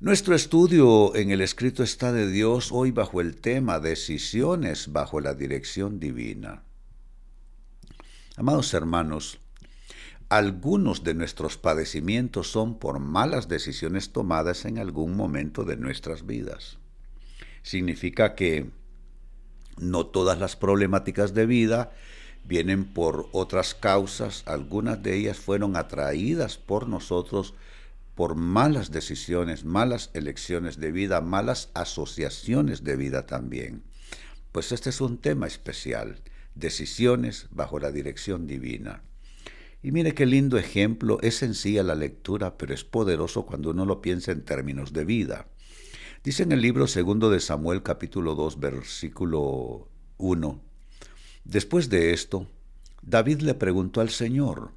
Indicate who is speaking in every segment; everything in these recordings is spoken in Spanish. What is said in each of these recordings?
Speaker 1: Nuestro estudio en el escrito está de Dios hoy bajo el tema decisiones bajo la dirección divina. Amados hermanos, algunos de nuestros padecimientos son por malas decisiones tomadas en algún momento de nuestras vidas. Significa que no todas las problemáticas de vida vienen por otras causas, algunas de ellas fueron atraídas por nosotros por malas decisiones, malas elecciones de vida, malas asociaciones de vida también. Pues este es un tema especial, decisiones bajo la dirección divina. Y mire qué lindo ejemplo, es sencilla la lectura, pero es poderoso cuando uno lo piensa en términos de vida. Dice en el libro segundo de Samuel capítulo 2 versículo 1, después de esto, David le preguntó al Señor,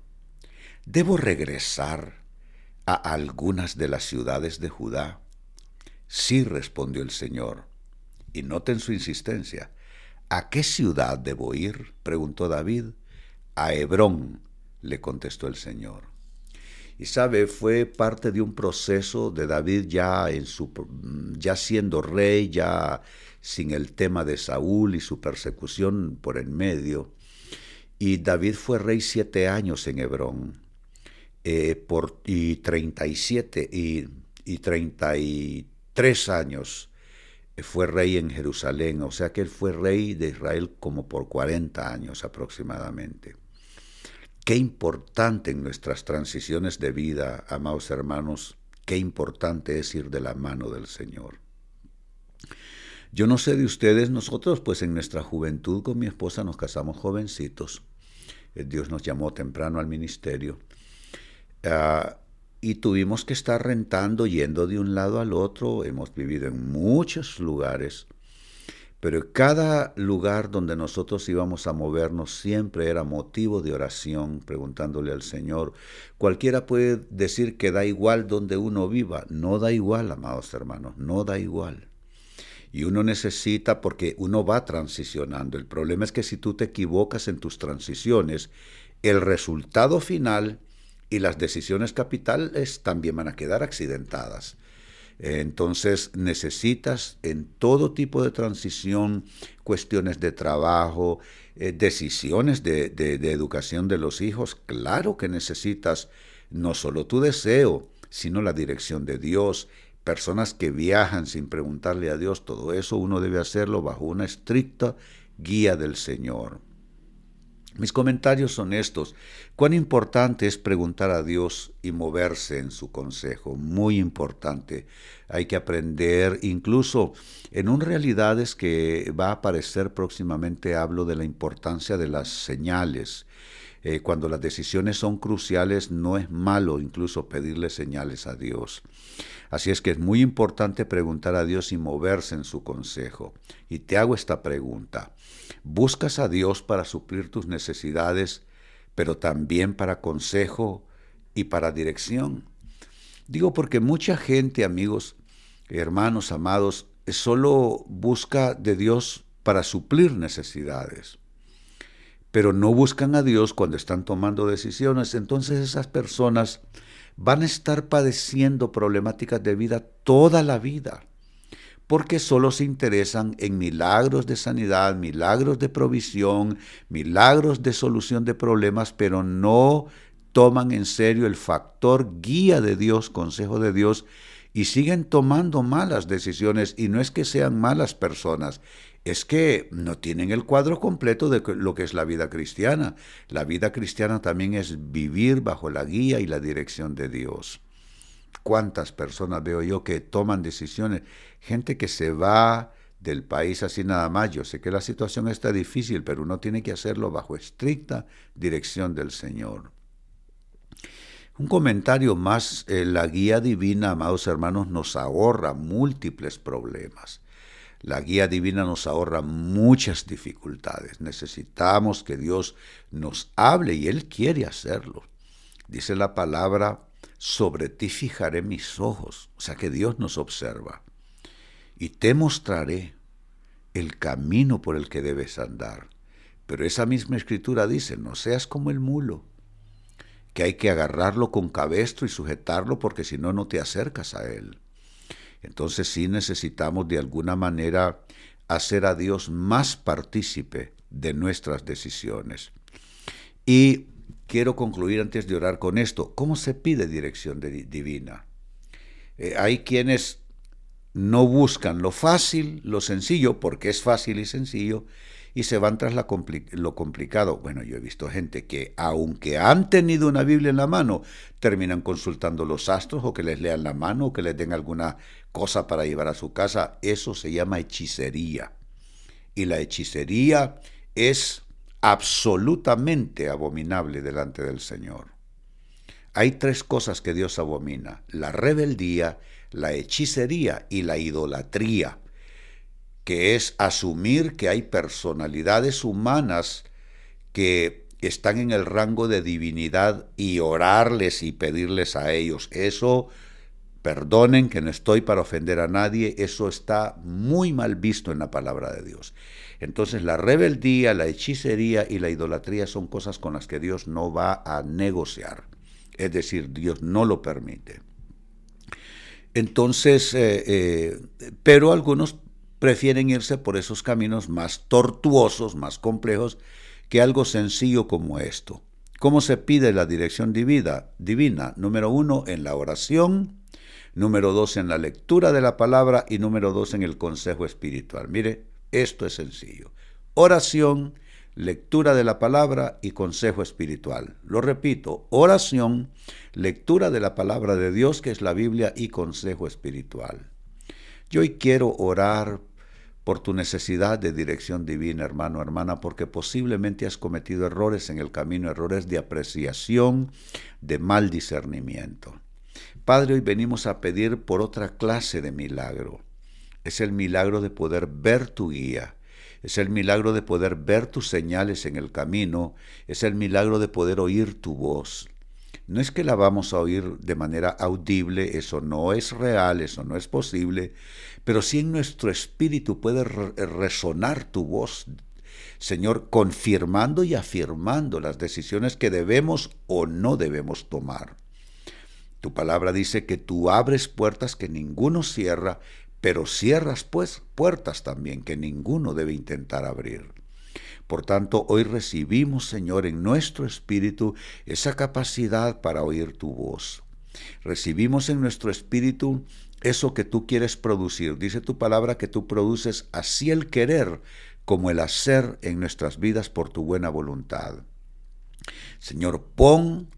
Speaker 1: ¿debo regresar a algunas de las ciudades de Judá? Sí, respondió el Señor. Y noten su insistencia. ¿A qué ciudad debo ir? preguntó David. A Hebrón, le contestó el Señor. Y sabe, fue parte de un proceso de David ya en su ya siendo rey, ya sin el tema de Saúl y su persecución por en medio. Y David fue rey siete años en Hebrón. Eh, por, y 37 y, y 33 años fue rey en Jerusalén, o sea que él fue rey de Israel como por 40 años aproximadamente. Qué importante en nuestras transiciones de vida, amados hermanos, qué importante es ir de la mano del Señor. Yo no sé de ustedes, nosotros pues en nuestra juventud con mi esposa nos casamos jovencitos. Eh, Dios nos llamó temprano al ministerio Ah, y tuvimos que estar rentando, yendo de un lado al otro. Hemos vivido en muchos lugares, pero cada lugar donde nosotros íbamos a movernos siempre era motivo de oración, preguntándole al Señor. Cualquiera puede decir que da igual donde uno viva. No da igual, amados hermanos, no da igual. Y uno necesita, porque uno va transicionando. El problema es que si tú te equivocas en tus transiciones, el resultado final y las decisiones capitales también van a quedar accidentadas. Entonces necesitas en todo tipo de transición, cuestiones de trabajo, eh, decisiones de, de, educación de los hijos, claro que necesitas no solo tu deseo, sino la dirección de Dios, personas que viajan sin preguntarle a Dios, todo eso uno debe hacerlo bajo una estricta guía del Señor. Mis comentarios son estos. Cuán importante es preguntar a Dios y moverse en su consejo. Muy importante. Hay que aprender, incluso en un realidades que va a aparecer próximamente, hablo de la importancia de las señales. Eh, cuando las decisiones son cruciales, no es malo incluso pedirle señales a Dios. Así es que es muy importante preguntar a Dios y moverse en su consejo. Y te hago esta pregunta. ¿Buscas a Dios para suplir tus necesidades, pero también para consejo y para dirección? Digo porque mucha gente, amigos, hermanos, amados, solo busca de Dios para suplir necesidades, pero no buscan a Dios cuando están tomando decisiones. Entonces esas personas van a estar padeciendo problemáticas de vida toda la vida, porque solo se interesan en milagros de sanidad, milagros de provisión, milagros de solución de problemas, pero no toman en serio el factor guía de Dios, consejo de Dios, y siguen tomando malas decisiones, y no es que sean malas personas, es que no tienen el cuadro completo de lo que es la vida cristiana. La vida cristiana también es vivir bajo la guía y la dirección de Dios. ¿Cuántas personas veo yo que toman decisiones? Gente que se va del país así nada más. Yo sé que la situación está difícil, pero uno tiene que hacerlo bajo estricta dirección del Señor. Un comentario más, eh, la guía divina, amados hermanos, nos ahorra múltiples problemas. La guía divina nos ahorra muchas dificultades. Necesitamos que Dios nos hable y Él quiere hacerlo. Dice la palabra, sobre ti fijaré mis ojos, o sea que Dios nos observa. Y te mostraré el camino por el que debes andar. Pero esa misma escritura dice, no seas como el mulo, que hay que agarrarlo con cabestro y sujetarlo porque si no, no te acercas a Él. Entonces sí necesitamos de alguna manera hacer a Dios más partícipe de nuestras decisiones. Y quiero concluir antes de orar con esto. ¿Cómo se pide dirección divina? Eh, hay quienes no buscan lo fácil, lo sencillo, porque es fácil y sencillo, y se van tras lo complicado. Bueno, yo he visto gente que, aunque han tenido una Biblia en la mano, terminan consultando los astros o que les lean la mano o que les den alguna cosa para llevar a su casa. Eso se llama hechicería. Y la hechicería es absolutamente abominable delante del Señor. Hay tres cosas que Dios abomina, la rebeldía, la hechicería y la idolatría que es asumir que hay personalidades humanas que están en el rango de divinidad y orarles y pedirles a ellos. Eso, perdonen que no estoy para ofender a nadie, eso está muy mal visto en la palabra de Dios. Entonces la rebeldía, la hechicería y la idolatría son cosas con las que Dios no va a negociar. Es decir, Dios no lo permite. Entonces, eh, eh, pero algunos prefieren irse por esos caminos más tortuosos, más complejos, que algo sencillo como esto. ¿Cómo se pide la dirección divina? divina? Número uno, en la oración. Número dos, en la lectura de la palabra. Y número dos, en el consejo espiritual. Mire, esto es sencillo. Oración, lectura de la palabra y consejo espiritual. Lo repito, oración, lectura de la palabra de Dios, que es la Biblia, y consejo espiritual. Yo hoy quiero orar por tu necesidad de dirección divina, hermano, hermana, porque posiblemente has cometido errores en el camino, errores de apreciación, de mal discernimiento. Padre, hoy venimos a pedir por otra clase de milagro. Es el milagro de poder ver tu guía, es el milagro de poder ver tus señales en el camino, es el milagro de poder oír tu voz. No es que la vamos a oír de manera audible, eso no es real, eso no es posible, pero sí en nuestro espíritu puede resonar tu voz, Señor, confirmando y afirmando las decisiones que debemos o no debemos tomar. Tu palabra dice que tú abres puertas que ninguno cierra, pero cierras pues puertas también que ninguno debe intentar abrir. Por tanto, hoy recibimos, Señor, en nuestro espíritu esa capacidad para oír tu voz. Recibimos en nuestro espíritu eso que tú quieres producir. Dice tu palabra que tú produces así el querer como el hacer en nuestras vidas por tu buena voluntad. Señor, pon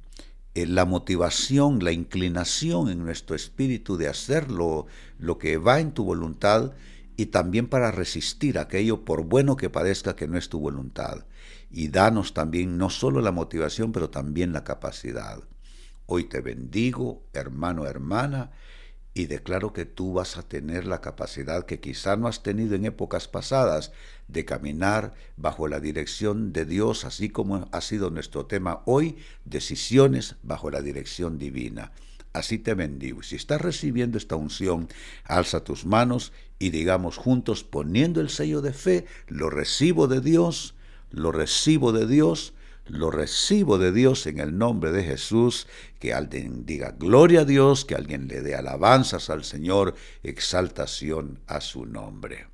Speaker 1: eh, la motivación, la inclinación en nuestro espíritu de hacer lo, lo que va en tu voluntad y también para resistir aquello por bueno que parezca que no es tu voluntad. Y danos también no solo la motivación, pero también la capacidad. Hoy te bendigo, hermano, hermana, y declaro que tú vas a tener la capacidad que quizá no has tenido en épocas pasadas de caminar bajo la dirección de Dios, así como ha sido nuestro tema hoy, decisiones bajo la dirección divina así te bendigo. Si estás recibiendo esta unción, alza tus manos y digamos juntos, poniendo el sello de fe, lo recibo de Dios, lo recibo de Dios, lo recibo de Dios en el nombre de Jesús, que alguien diga gloria a Dios, que alguien le dé alabanzas al Señor, exaltación a su nombre.